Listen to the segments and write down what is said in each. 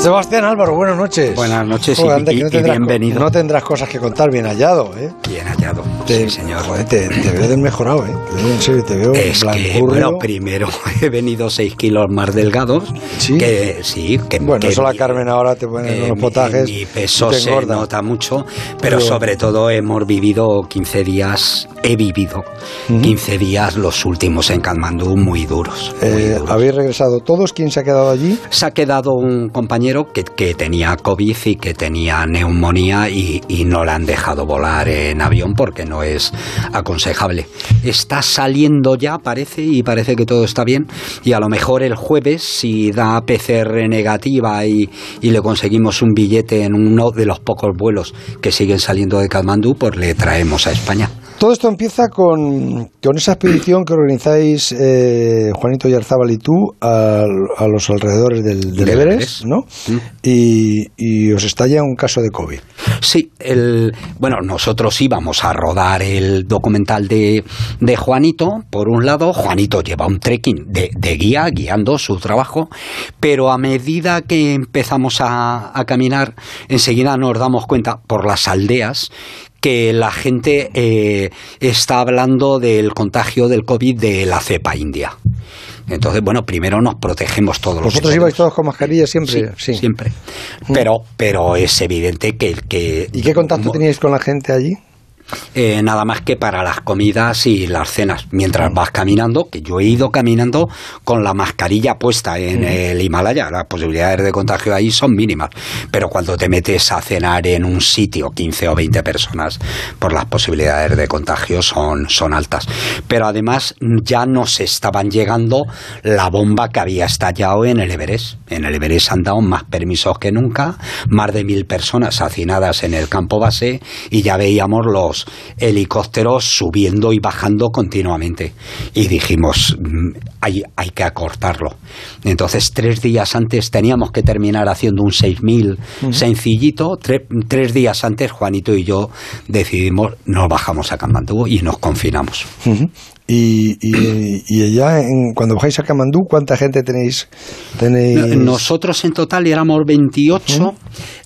Sebastián Álvaro, buenas noches. Buenas noches y, bienvenido. No tendrás cosas que contar, bien hallado, ¿eh? Bien hallado, sí, señor. te, veo desmejorado, ¿eh? En serio, te veo Es que, bueno, primero he venido seis kilos más delgados. Sí. Que, sí, que Bueno, eso la Carmen ahora te pone los potajes. Mi, peso se nota mucho, pero, sobre todo hemos vivido 15 días, he vivido 15 días los últimos en Katmandú muy duros, muy eh, duros. ¿Habéis regresado todos? ¿Quién se ha quedado allí? Se ha quedado un compañero que, tenía COVID y que tenía neumonía y, no le han dejado volar en avión porque no es aconsejable. Está saliendo ya, parece, y parece que todo está bien. Y a lo mejor el jueves, si da PCR negativa y, y le conseguimos un billete en uno de los pocos vuelos que siguen saliendo de Katmandú, pues le traemos a España. Todo esto empieza con, con esa expedición que organizáis eh, Juanito Yarzábal y tú a, a los alrededores del, del Everest, ¿no? Mm. Y, y, os estalla un caso de COVID. Sí, el, bueno, nosotros íbamos a rodar el documental de, de Juanito, por un lado, Juanito lleva un trekking de, de guía, guiando su trabajo, pero a medida que empezamos a, a caminar, enseguida nos damos cuenta por las aldeas que la gente eh, está hablando del contagio del COVID de la cepa india. Entonces, bueno, primero nos protegemos todos. ¿Vosotros ibais todos con mascarilla siempre? Sí, sí. siempre. Pero, pero es evidente que... que ¿Y qué contacto teníais con la gente allí? Eh, nada más que para las comidas y las cenas. Mientras vas caminando, que yo he ido caminando con la mascarilla puesta en el Himalaya, las posibilidades de contagio ahí son mínimas. Pero cuando te metes a cenar en un sitio, 15 o 20 personas, pues las posibilidades de contagio son, son altas. Pero además ya nos estaban llegando la bomba que había estallado en el Everest. En el Everest han dado más permisos que nunca, más de mil personas hacinadas en el campo base y ya veíamos los helicópteros subiendo y bajando continuamente. Y dijimos, hay, hay que acortarlo. Entonces, tres días antes teníamos que terminar haciendo un 6000 uh -huh. sencillito. Tre tres días antes, Juanito y yo decidimos, nos bajamos a Kamandú y nos confinamos. Uh -huh. Y, y, y allá, en, cuando bajáis a Kamandú, ¿cuánta gente tenéis? tenéis... Nosotros en total éramos 28, uh -huh.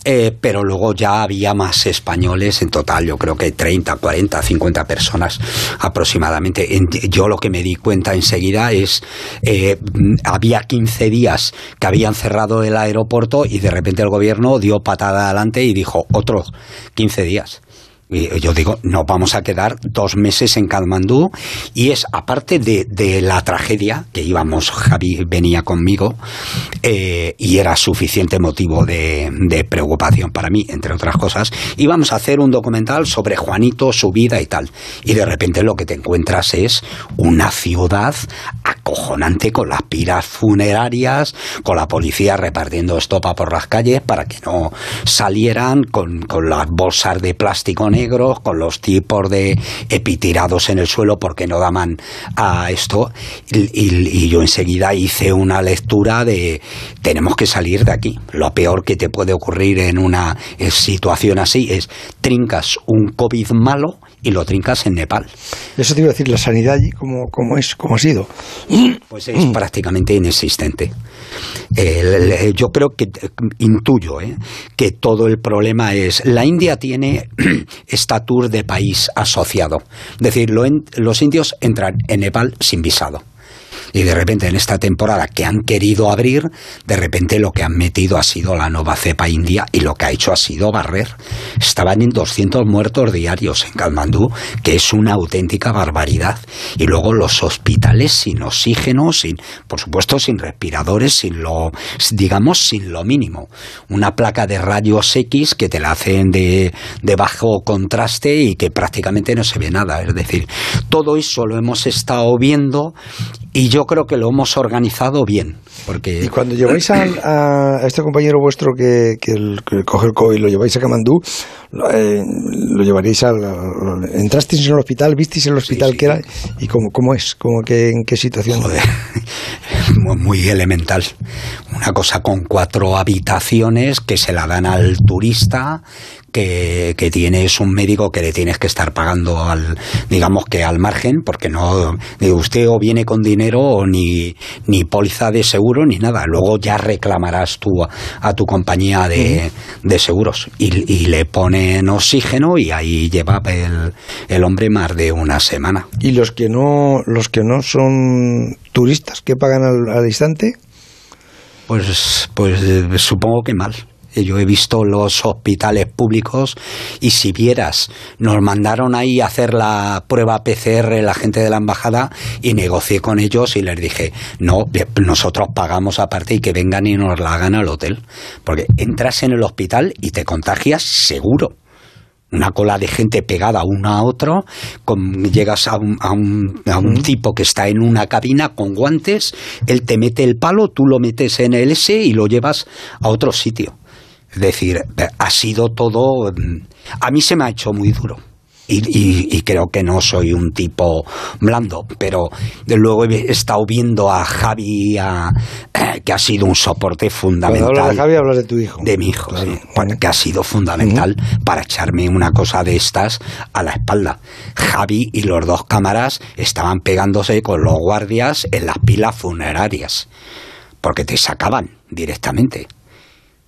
eh, pero luego ya había más españoles en total, yo creo que 30, 40, 50 personas aproximadamente. Yo lo que me di cuenta enseguida es, eh, había 15 días que habían cerrado el aeropuerto y de repente el gobierno dio patada adelante y dijo, otros 15 días. Yo digo, nos vamos a quedar dos meses en Katmandú y es, aparte de, de la tragedia, que íbamos, Javi venía conmigo, eh, y era suficiente motivo de, preocupación para mí, entre otras cosas, íbamos a hacer un documental sobre Juanito, su vida y tal. Y de repente lo que te encuentras es una ciudad acojonante con las piras funerarias, con la policía repartiendo estopa por las calles para que no salieran, con, con las bolsas de plástico con los tipos de epitirados en el suelo porque no daban a esto. Y, y, y, yo enseguida hice una lectura de tenemos que salir de aquí. Lo peor que te puede ocurrir en una situación así es trincas un COVID malo y lo trincas en Nepal. Eso te iba a decir, la sanidad allí, ¿cómo, cómo es? ¿Cómo ha sido? Pues es prácticamente inexistente. Yo creo que intuyo eh, que todo el problema es la India tiene estatus de país asociado. Es decir, lo los indios entran en Nepal sin visado. Y de repente en esta temporada que han querido abrir, de repente lo que han metido ha sido la nueva cepa india y lo que ha hecho ha sido barrer. Estaban en 200 muertos diarios en Kalmandú, que es una auténtica barbaridad. Y luego los hospitales sin oxígeno, sin, por supuesto, sin respiradores, sin lo, digamos, sin lo mínimo. Una placa de rayos X que te la hacen de, de bajo contraste y que prácticamente no se ve nada. Es decir, todo eso lo hemos estado viendo y yo creo que lo hemos organizado bien. Porque... Y cuando lleváis a, a este compañero vuestro que, que, el, que coge el COVID, lo lleváis a Camandú, lo, eh, lo llevaréis al... ¿Entrasteis en el hospital? ¿Visteis el hospital sí, sí. que era? ¿Y cómo, cómo es? ¿Cómo que, ¿En qué situación? Joder. muy elemental. Una cosa con cuatro habitaciones que se la dan al turista, que, que, tienes un médico que le tienes que estar pagando al, digamos que al margen, porque no, usted o viene con dinero o ni, ni póliza de seguro ni nada. Luego ya reclamarás tú a, tu compañía de, de seguros y, y, le ponen oxígeno y ahí lleva el, el hombre más de una semana. ¿Y los que no, los que no son turistas que pagan al, al instante? Pues, pues supongo que mal. Yo he visto los hospitales públicos y si vieras, nos mandaron ahí a hacer la prueba PCR la gente de la embajada y negocié con ellos y les dije, no, nosotros pagamos aparte y que vengan y nos la hagan al hotel. Porque entras en el hospital y te contagias seguro una cola de gente pegada uno a otro, con, llegas a un, a, un, a un, tipo que está en una cabina con guantes, él te mete el palo, tú lo metes en el S y lo llevas a otro sitio. Es decir, ha sido todo... mm, A mí se me ha hecho muy duro. Y, y, y, creo que no soy un tipo blando, pero de luego he estado viendo a Javi, a, eh, que ha sido un soporte fundamental. Cuando hablas de Javi, hablas de tu hijo. De mi hijo, claro. sí, que ha sido fundamental uh -huh. para echarme una cosa de estas a la espalda. Javi y los dos cámaras estaban pegándose con los guardias en las pilas funerarias, porque te sacaban directamente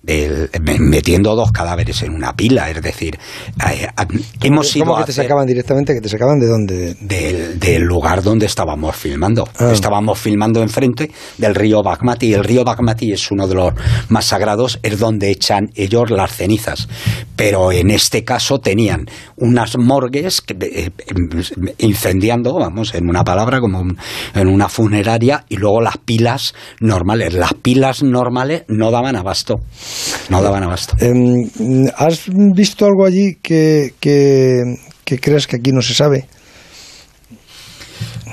del, metiendo dos cadáveres en una pila, es decir, eh, hemos ¿Cómo, ¿Cómo que te sacaban directamente? ¿Que te sacaban de dónde? Del, del lugar donde estábamos filmando. Ah. Estábamos filmando enfrente del río Bagmati. El río Bagmati es uno de los más sagrados, es donde echan ellos las cenizas. Pero en este caso tenían unas morgues que, eh, incendiando, vamos, en una palabra, como un, en una funeraria, y luego las pilas normales. Las pilas normales no daban abasto. No daban abasto. Eh, ¿Has visto algo allí que, que, que creas que aquí no se sabe?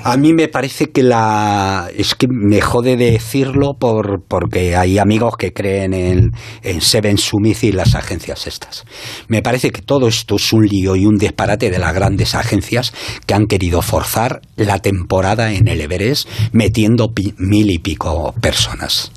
A mí me parece que la. Es que me jode decirlo por, porque hay amigos que creen en, en Seven Summit y las agencias estas. Me parece que todo esto es un lío y un disparate de las grandes agencias que han querido forzar la temporada en el Everest metiendo pi, mil y pico personas.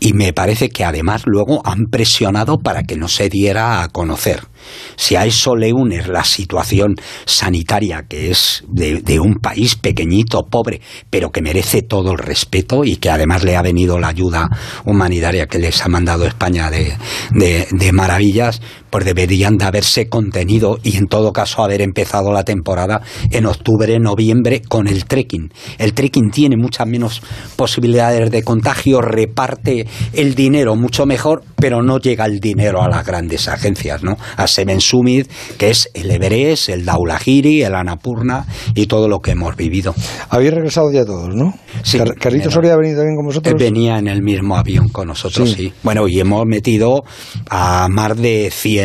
Y me parece que además luego han presionado para que no se diera a conocer. Si a eso le unes la situación sanitaria que es de, un país pequeñito, pobre, pero que merece todo el respeto y que además le ha venido la ayuda humanitaria que les ha mandado España de maravillas, pues deberían de haberse contenido y en todo caso haber empezado la temporada en octubre, noviembre con el trekking. El trekking tiene muchas menos posibilidades de contagio, reparte el dinero mucho mejor, pero no llega el dinero a las grandes agencias, ¿no? A Seven Summit, que es el Everest, el Daulahiri, el Annapurna y todo lo que hemos vivido. Habéis regresado ya todos, ¿no? Sí. Car ¿Carlitos Soria ha venido también con vosotros? Venía en el mismo avión con nosotros, sí. sí. Bueno, y hemos metido a más de 100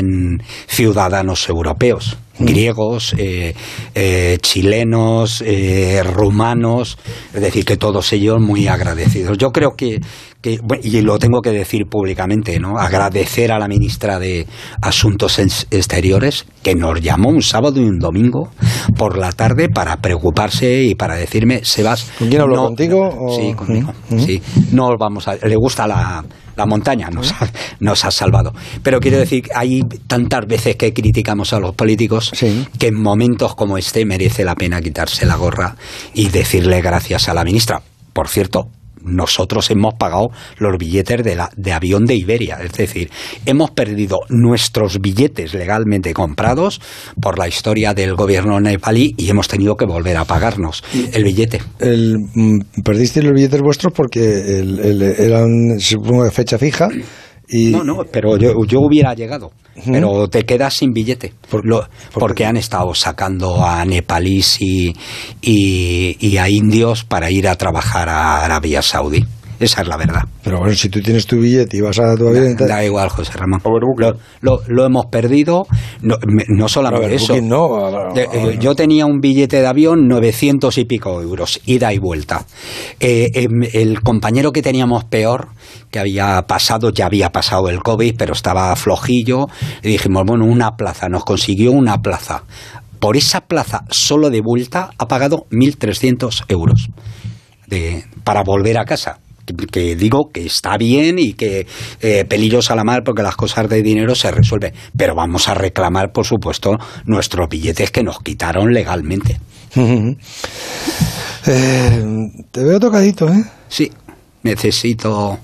ciudadanos europeos griegos, eh, eh, chilenos, eh, rumanos, es decir, que todos ellos muy agradecidos. Yo creo que, que, y lo tengo que decir públicamente, ¿no? agradecer a la ministra de Asuntos Exteriores que nos llamó un sábado y un domingo por la tarde para preocuparse y para decirme, Sebas... ¿Con quién habló? No, ¿Contigo? O... Sí, conmigo. Uh -huh. sí. No vamos a... Le gusta la la montaña nos ha, nos ha salvado. Pero quiero decir, hay tantas veces que criticamos a los políticos sí. que en momentos como este merece la pena quitarse la gorra y decirle gracias a la ministra. Por cierto, nosotros hemos pagado los billetes de, la, de avión de Iberia. Es decir, hemos perdido nuestros billetes legalmente comprados por la historia del gobierno nepalí y hemos tenido que volver a pagarnos el billete. El, perdiste los billetes vuestros porque el, el, eran, supongo, de fecha fija. Y... No, no, pero yo, yo hubiera llegado. Uh -huh. Pero te quedas sin billete. Por, Lo, ¿por porque han estado sacando a nepalíes y, y, y, a indios para ir a trabajar a Arabia Saudí. Esa es la verdad. Pero bueno, si tú tienes tu billete y vas a tu avión... Da, da, igual, José Ramón. Lo, lo, lo, hemos perdido, no, no solamente eso. No, eh, yo tenía un billete de avión 900 y pico euros, ida y vuelta. Eh, eh, el compañero que teníamos peor, que había pasado, ya había pasado el COVID, pero estaba flojillo, y dijimos, bueno, una plaza, nos consiguió una plaza. Por esa plaza, solo de vuelta, ha pagado 1.300 euros de, para volver a casa que, digo que está bien y que eh, pelillos a la mar porque las cosas de dinero se resuelven, pero vamos a reclamar, por supuesto, nuestros billetes que nos quitaron legalmente. Eh, te veo tocadito, ¿eh? Sí, necesito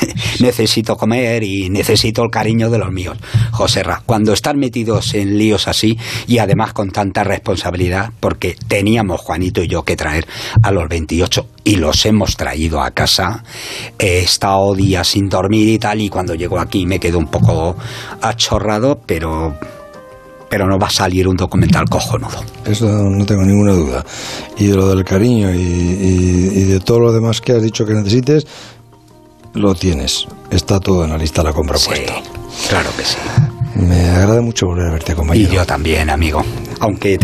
necesito comer y necesito el cariño de los míos. José Ra, cuando están metidos en líos así y además con tanta responsabilidad, porque teníamos Juanito y yo que traer a los 28 y los hemos traído a casa, he estado días sin dormir y tal, y cuando llego aquí me quedo un poco achorrado, pero pero no va a salir un documental cojonudo. Eso no tengo ninguna duda. Y de lo del cariño y, de todo lo demás que has dicho que necesites, lo tienes. Está todo en la lista de la compra sí, Claro que sí. Me agrada mucho volver a verte, compañero. Y yo también, amigo. Aunque te